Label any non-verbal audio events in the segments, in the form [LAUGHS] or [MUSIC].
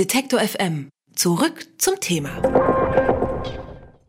Detektor FM. Zurück zum Thema.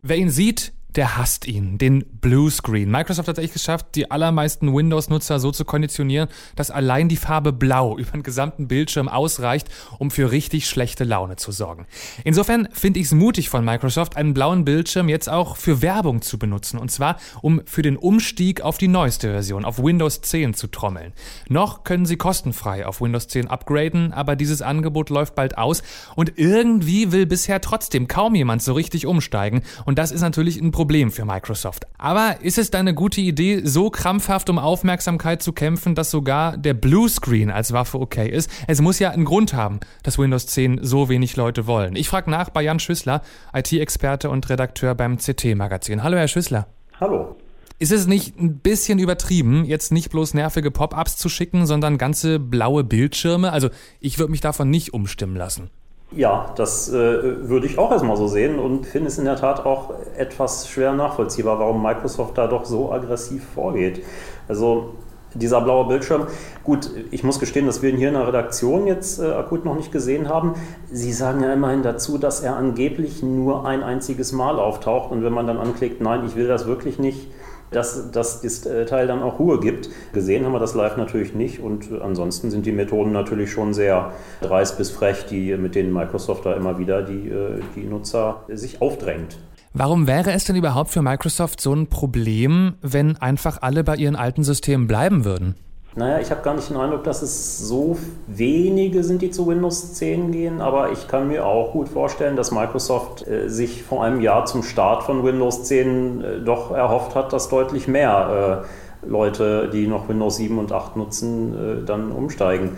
Wer ihn sieht, der hasst ihn, den Bluescreen. Microsoft hat es echt geschafft, die allermeisten Windows-Nutzer so zu konditionieren, dass allein die Farbe Blau [LAUGHS] über den gesamten Bildschirm ausreicht, um für richtig schlechte Laune zu sorgen. Insofern finde ich es mutig von Microsoft, einen blauen Bildschirm jetzt auch für Werbung zu benutzen. Und zwar, um für den Umstieg auf die neueste Version, auf Windows 10 zu trommeln. Noch können Sie kostenfrei auf Windows 10 upgraden, aber dieses Angebot läuft bald aus und irgendwie will bisher trotzdem kaum jemand so richtig umsteigen. Und das ist natürlich ein Problem für Microsoft. Aber ist es da eine gute Idee, so krampfhaft um Aufmerksamkeit zu kämpfen, dass sogar der Bluescreen als Waffe okay ist? Es muss ja einen Grund haben, dass Windows 10 so wenig Leute wollen. Ich frage nach bei Jan Schüssler, IT-Experte und Redakteur beim CT-Magazin. Hallo, Herr Schüssler. Hallo. Ist es nicht ein bisschen übertrieben, jetzt nicht bloß nervige Pop-ups zu schicken, sondern ganze blaue Bildschirme? Also ich würde mich davon nicht umstimmen lassen. Ja, das äh, würde ich auch erstmal so sehen und finde es in der Tat auch etwas schwer nachvollziehbar, warum Microsoft da doch so aggressiv vorgeht. Also dieser blaue Bildschirm, gut, ich muss gestehen, dass wir ihn hier in der Redaktion jetzt äh, akut noch nicht gesehen haben. Sie sagen ja immerhin dazu, dass er angeblich nur ein einziges Mal auftaucht und wenn man dann anklickt, nein, ich will das wirklich nicht, dass, dass das äh, Teil dann auch Ruhe gibt. Gesehen haben wir das live natürlich nicht und ansonsten sind die Methoden natürlich schon sehr dreist bis frech, die, mit denen Microsoft da immer wieder die, äh, die Nutzer sich aufdrängt. Warum wäre es denn überhaupt für Microsoft so ein Problem, wenn einfach alle bei ihren alten Systemen bleiben würden? Naja, ich habe gar nicht den Eindruck, dass es so wenige sind, die zu Windows 10 gehen, aber ich kann mir auch gut vorstellen, dass Microsoft äh, sich vor einem Jahr zum Start von Windows 10 äh, doch erhofft hat, dass deutlich mehr äh, Leute, die noch Windows 7 und 8 nutzen, äh, dann umsteigen.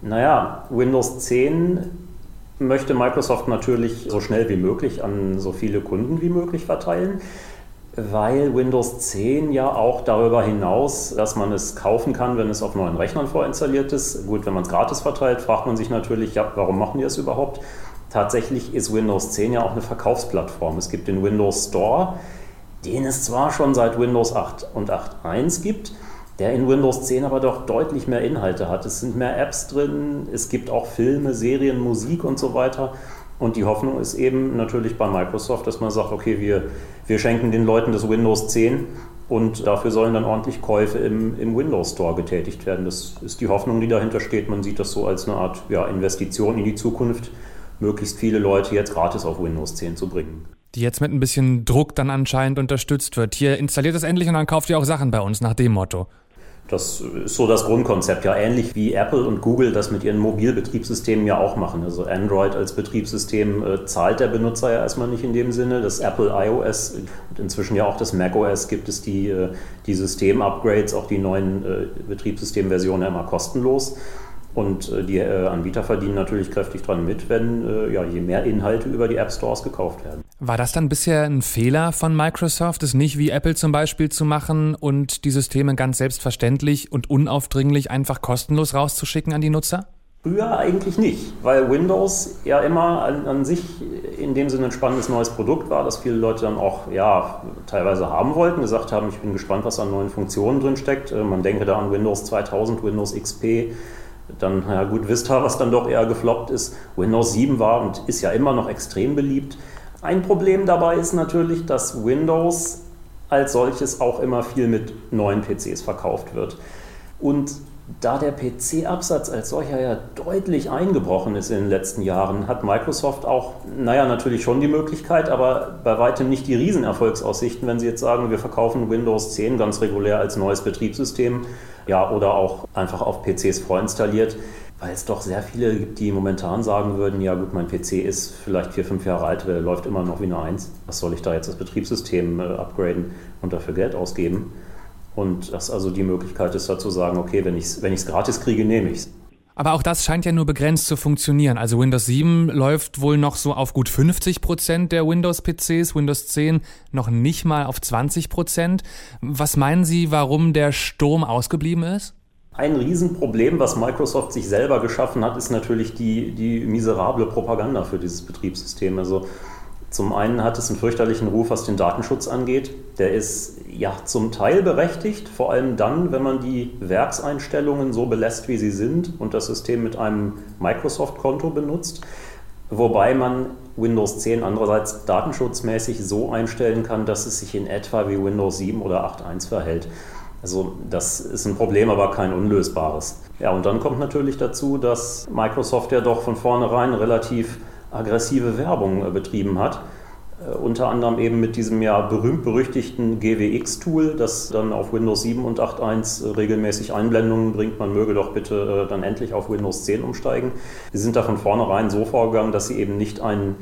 Naja, Windows 10 möchte Microsoft natürlich so schnell wie möglich an so viele Kunden wie möglich verteilen weil Windows 10 ja auch darüber hinaus, dass man es kaufen kann, wenn es auf neuen Rechnern vorinstalliert ist. Gut, wenn man es gratis verteilt, fragt man sich natürlich, ja, warum machen die das überhaupt? Tatsächlich ist Windows 10 ja auch eine Verkaufsplattform. Es gibt den Windows Store, den es zwar schon seit Windows 8 und 8.1 gibt, der in Windows 10 aber doch deutlich mehr Inhalte hat. Es sind mehr Apps drin, es gibt auch Filme, Serien, Musik und so weiter. Und die Hoffnung ist eben natürlich bei Microsoft, dass man sagt, okay, wir, wir schenken den Leuten das Windows 10 und dafür sollen dann ordentlich Käufe im, im Windows Store getätigt werden. Das ist die Hoffnung, die dahinter steht. Man sieht das so als eine Art ja, Investition in die Zukunft, möglichst viele Leute jetzt gratis auf Windows 10 zu bringen. Die jetzt mit ein bisschen Druck dann anscheinend unterstützt wird. Hier installiert es endlich und dann kauft ihr auch Sachen bei uns nach dem Motto. Das ist so das Grundkonzept, ja ähnlich wie Apple und Google das mit ihren Mobilbetriebssystemen ja auch machen. Also Android als Betriebssystem äh, zahlt der Benutzer ja erstmal nicht in dem Sinne. Das Apple iOS und inzwischen ja auch das macOS gibt es die, äh, die System-Upgrades, auch die neuen äh, Betriebssystemversionen immer kostenlos. Und äh, die äh, Anbieter verdienen natürlich kräftig dran mit, wenn ja, je mehr Inhalte über die App Stores gekauft werden. War das dann bisher ein Fehler von Microsoft, es nicht wie Apple zum Beispiel zu machen und die Systeme ganz selbstverständlich und unaufdringlich einfach kostenlos rauszuschicken an die Nutzer? Früher eigentlich nicht, weil Windows ja immer an, an, sich in dem Sinne ein spannendes neues Produkt war, das viele Leute dann auch ja, teilweise haben wollten, gesagt haben, ich bin gespannt, was an neuen Funktionen drin steckt. Man denke da an Windows 2000, Windows XP, dann, ja gut, Vista, was dann doch eher gefloppt ist. Windows 7 war und ist ja immer noch extrem beliebt. Ein Problem dabei ist natürlich, dass Windows als solches auch immer viel mit neuen PCs verkauft wird. Und da der PC-Absatz als solcher ja deutlich eingebrochen ist in den letzten Jahren, hat Microsoft auch, naja, natürlich schon die Möglichkeit, aber bei weitem nicht die Riesenerfolgsaussichten, wenn sie jetzt sagen, wir verkaufen Windows 10 ganz regulär als neues Betriebssystem ja, oder auch einfach auf PCs vorinstalliert, weil es doch sehr viele gibt, die momentan sagen würden, ja gut, mein PC ist vielleicht vier, fünf Jahre alt, der läuft immer noch wie eine Eins. Was soll ich da jetzt das Betriebssystem äh, upgraden und dafür Geld ausgeben? Und das also die Möglichkeit ist da zu sagen, okay, wenn ich es wenn gratis kriege, nehme ich es. Aber auch das scheint ja nur begrenzt zu funktionieren. Also Windows 7 läuft wohl noch so auf gut 50 Prozent der Windows-PCs, Windows 10 noch nicht mal auf 20 Prozent. Was meinen Sie, warum der Sturm ausgeblieben ist? Ein Riesenproblem, was Microsoft sich selber geschaffen hat, ist natürlich die, die miserable Propaganda für dieses Betriebssystem. Also zum einen hat es einen fürchterlichen Ruf, was den Datenschutz angeht. Der ist ja zum Teil berechtigt, vor allem dann, wenn man die Werkseinstellungen so belässt, wie sie sind und das System mit einem Microsoft-Konto benutzt. wobei man Windows 10 andererseits datenschutzmäßig so einstellen kann, dass es sich in etwa wie Windows 7 oder 8.1 verhält. Also das ist ein Problem, aber kein unlösbares. Ja, und dann kommt natürlich dazu, dass Microsoft ja doch von vornherein relativ aggressive Werbung äh, betrieben hat. Äh, unter anderem eben mit diesem ja berühmt-berüchtigten GWX-Tool, das dann auf Windows 7 und 8.1 äh, regelmäßig Einblendungen bringt. Man möge doch bitte dann endlich auf Windows 10 umsteigen. Sie sind da von vornherein so vorgegangen, dass sie eben nicht einen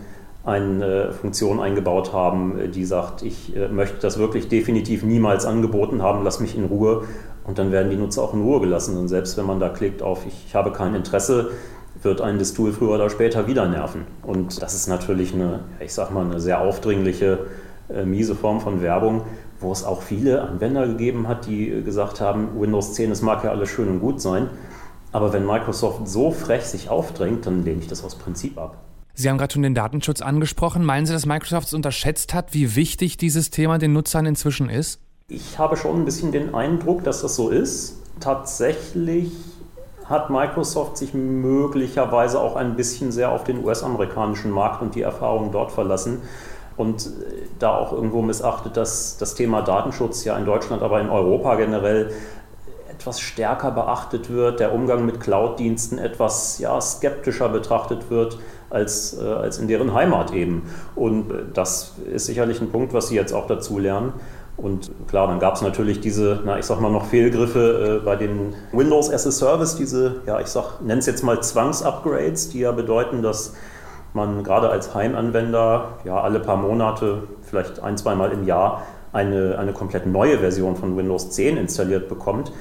eine Funktion eingebaut haben, die sagt, ich möchte das wirklich definitiv niemals angeboten haben, lass mich in Ruhe. Und dann werden die Nutzer auch in Ruhe gelassen. Und selbst wenn man da klickt auf, ich habe kein Interesse, wird einen das Tool früher oder später wieder nerven. Und das ist natürlich eine, ich sag mal, eine sehr aufdringliche, äh, miese Form von Werbung, wo es auch viele Anwender gegeben hat, die gesagt haben, Windows 10, es mag ja alles schön und gut sein, aber wenn Microsoft so frech sich aufdrängt, dann lehne ich das aus Prinzip ab. Sie haben gerade schon den Datenschutz angesprochen. Meinen Sie, dass Microsoft es unterschätzt hat, wie wichtig dieses Thema den Nutzern inzwischen ist? Ich habe schon ein bisschen den Eindruck, dass das so ist. Tatsächlich hat Microsoft sich möglicherweise auch ein bisschen sehr auf den US-amerikanischen Markt und die Erfahrungen dort verlassen und äh, da auch irgendwo missachtet, dass das Thema Datenschutz ja in Deutschland, aber in Europa generell etwas stärker beachtet wird, der Umgang mit Cloud-Diensten etwas ja, skeptischer betrachtet wird als, äh, als in deren Heimat eben. Und äh, das ist sicherlich ein Punkt, was Sie jetzt auch dazu lernen. Und klar, dann gab es natürlich diese, na, ich sag mal noch Fehlgriffe äh, bei den Windows as a Service, diese, ja, ich sag, es jetzt mal Zwangsupgrades, die ja bedeuten, dass man gerade als Heimanwender ja alle paar Monate, vielleicht ein, zweimal im Jahr, eine, eine komplett neue Version von Windows 10 installiert bekommt.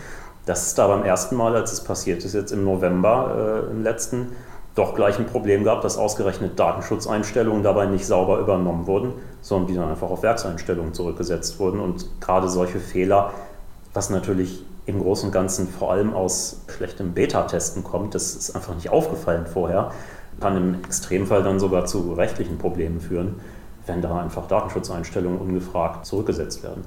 Das ist da beim ersten Mal, als es passiert ist, jetzt im November äh, im letzten, doch gleich ein Problem gab, dass ausgerechnet Datenschutzeinstellungen dabei nicht sauber übernommen wurden, sondern die dann einfach auf Werkseinstellungen zurückgesetzt wurden. Und gerade solche Fehler, was natürlich im Großen und Ganzen vor allem aus schlechtem Beta-Testen kommt, das ist einfach nicht aufgefallen vorher, kann im Extremfall dann sogar zu rechtlichen Problemen führen, wenn da einfach Datenschutzeinstellungen ungefragt zurückgesetzt werden.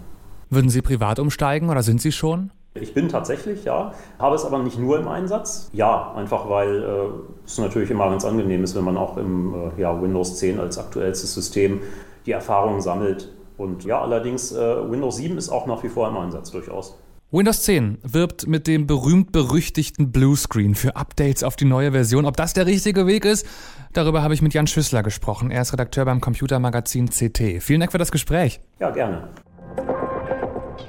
Würden Sie privat umsteigen oder sind Sie schon? Ich bin tatsächlich, ja, habe es aber nicht nur im Einsatz. Ja, einfach weil äh, es natürlich immer ganz angenehm ist, wenn man auch im äh, ja, Windows 10 als aktuellstes System die Erfahrungen sammelt. Und ja, allerdings äh, Windows 7 ist auch nach wie vor im Einsatz durchaus. Windows 10 wirbt mit dem berühmt-berüchtigten Bluescreen für Updates auf die neue Version. Ob das der richtige Weg ist, darüber habe ich mit Jan Schüssler gesprochen. Er ist Redakteur beim Computermagazin CT. Vielen Dank für das Gespräch. Ja, gerne.